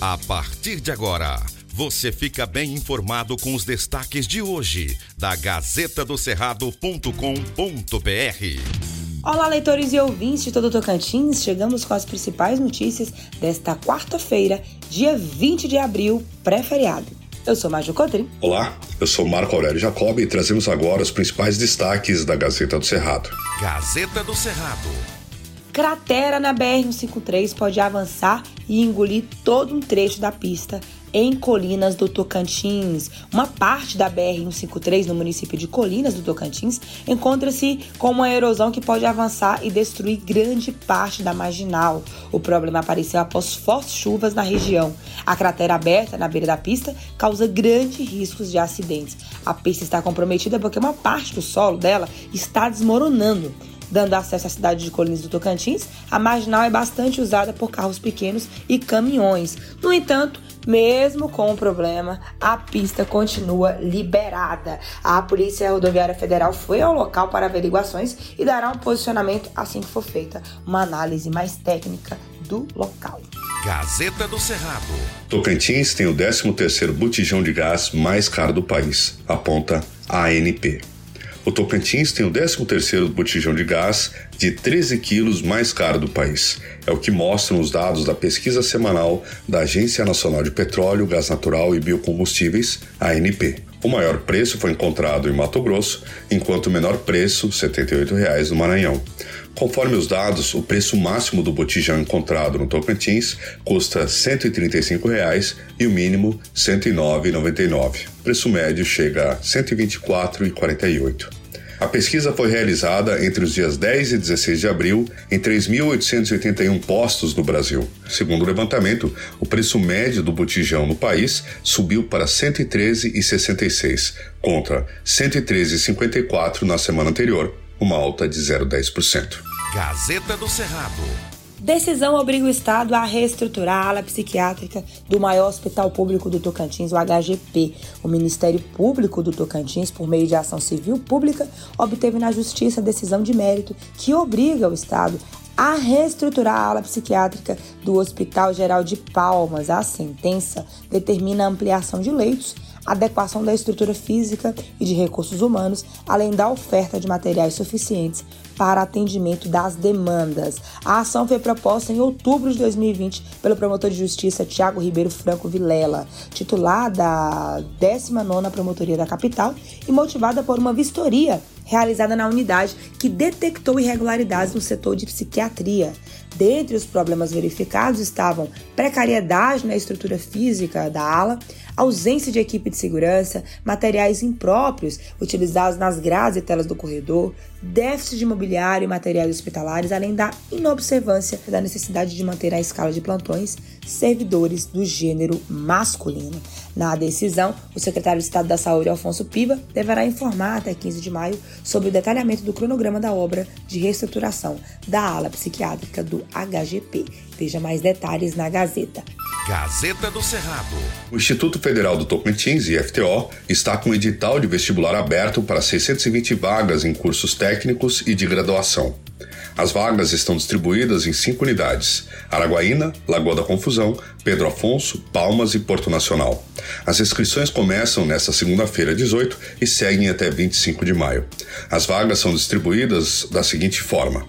A partir de agora, você fica bem informado com os destaques de hoje da Gazeta do Cerrado.com.br. Olá, leitores e ouvintes de todo Tocantins. Chegamos com as principais notícias desta quarta-feira, dia 20 de abril, pré-feriado. Eu sou Mário Cotrim. Olá, eu sou Marco Aurélio Jacob e trazemos agora os principais destaques da Gazeta do Cerrado. Gazeta do Cerrado. Cratera na BR-153 pode avançar e engolir todo um trecho da pista em Colinas do Tocantins. Uma parte da BR-153 no município de Colinas do Tocantins encontra-se com uma erosão que pode avançar e destruir grande parte da marginal. O problema apareceu após fortes chuvas na região. A cratera aberta na beira da pista causa grandes riscos de acidentes. A pista está comprometida porque uma parte do solo dela está desmoronando dando acesso à cidade de Colinas do Tocantins, a marginal é bastante usada por carros pequenos e caminhões. No entanto, mesmo com o problema, a pista continua liberada. A Polícia Rodoviária Federal foi ao local para averiguações e dará um posicionamento assim que for feita uma análise mais técnica do local. Gazeta do Cerrado. Tocantins tem o 13º botijão de gás mais caro do país, aponta a ANP. O Tocantins tem o 13º botijão de gás de 13 quilos mais caro do país. É o que mostram os dados da pesquisa semanal da Agência Nacional de Petróleo, Gás Natural e Biocombustíveis, ANP. O maior preço foi encontrado em Mato Grosso, enquanto o menor preço, R$ 78,00 no Maranhão. Conforme os dados, o preço máximo do botijão encontrado no Tocantins custa R$ 135,00 e o mínimo R$ 109,99. O preço médio chega a R$ 124,48. A pesquisa foi realizada entre os dias 10 e 16 de abril em 3.881 postos no Brasil. Segundo o levantamento, o preço médio do botijão no país subiu para R$ 113,66, contra R$ 113,54 na semana anterior, uma alta de 0,10%. Gazeta do Cerrado. Decisão obriga o Estado a reestruturar a ala psiquiátrica do maior hospital público do Tocantins, o HGP. O Ministério Público do Tocantins, por meio de ação civil pública, obteve na Justiça decisão de mérito que obriga o Estado a reestruturar a ala psiquiátrica do Hospital Geral de Palmas. A sentença determina a ampliação de leitos adequação da estrutura física e de recursos humanos, além da oferta de materiais suficientes para atendimento das demandas. A ação foi proposta em outubro de 2020 pelo promotor de justiça Tiago Ribeiro Franco Vilela, titular da 19ª Promotoria da Capital e motivada por uma vistoria realizada na unidade que detectou irregularidades no setor de psiquiatria. Dentre os problemas verificados estavam precariedade na estrutura física da ala, ausência de equipe de segurança, materiais impróprios utilizados nas grades e telas do corredor, déficit de mobiliário e materiais hospitalares, além da inobservância da necessidade de manter a escala de plantões servidores do gênero masculino. Na decisão, o secretário de Estado da Saúde, Alfonso Piva, deverá informar até 15 de maio sobre o detalhamento do cronograma da obra de reestruturação da ala psiquiátrica do HGP. Veja mais detalhes na Gazeta. Gazeta do Cerrado. O Instituto Federal do Tocantins, IFTO, está com edital de vestibular aberto para 620 vagas em cursos técnicos e de graduação. As vagas estão distribuídas em cinco unidades: Araguaína, Lagoa da Confusão, Pedro Afonso, Palmas e Porto Nacional. As inscrições começam nesta segunda-feira, 18, e seguem até 25 de maio. As vagas são distribuídas da seguinte forma: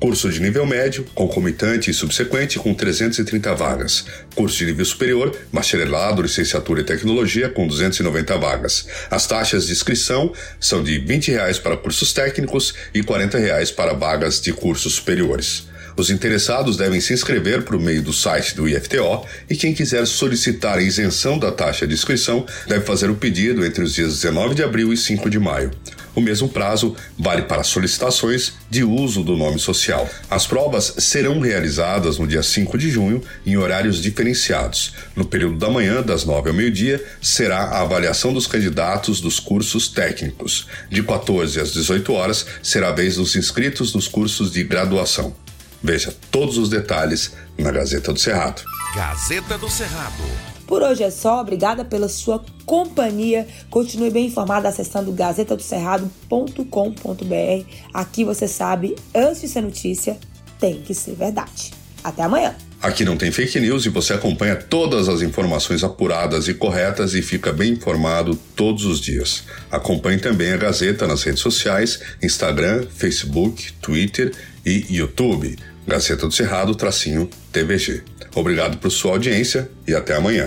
Curso de nível médio, concomitante e subsequente, com 330 vagas. Curso de nível superior, bacharelado, licenciatura e tecnologia, com 290 vagas. As taxas de inscrição são de 20 reais para cursos técnicos e 40 reais para vagas de cursos superiores. Os interessados devem se inscrever por meio do site do IFTO e quem quiser solicitar a isenção da taxa de inscrição deve fazer o pedido entre os dias 19 de abril e 5 de maio. O mesmo prazo vale para solicitações de uso do nome social. As provas serão realizadas no dia 5 de junho em horários diferenciados. No período da manhã, das 9 ao meio-dia, será a avaliação dos candidatos dos cursos técnicos. De 14 às 18 horas será a vez dos inscritos nos cursos de graduação. Veja todos os detalhes na Gazeta do Cerrado. Gazeta do Cerrado. Por hoje é só, obrigada pela sua companhia. Continue bem informado acessando gazetadocerrado.com.br. Aqui você sabe, antes de ser notícia, tem que ser verdade. Até amanhã! Aqui não tem fake news e você acompanha todas as informações apuradas e corretas e fica bem informado todos os dias. Acompanhe também a Gazeta nas redes sociais, Instagram, Facebook, Twitter e YouTube. Gazeta do Cerrado, tracinho TVG. Obrigado por sua audiência e até amanhã.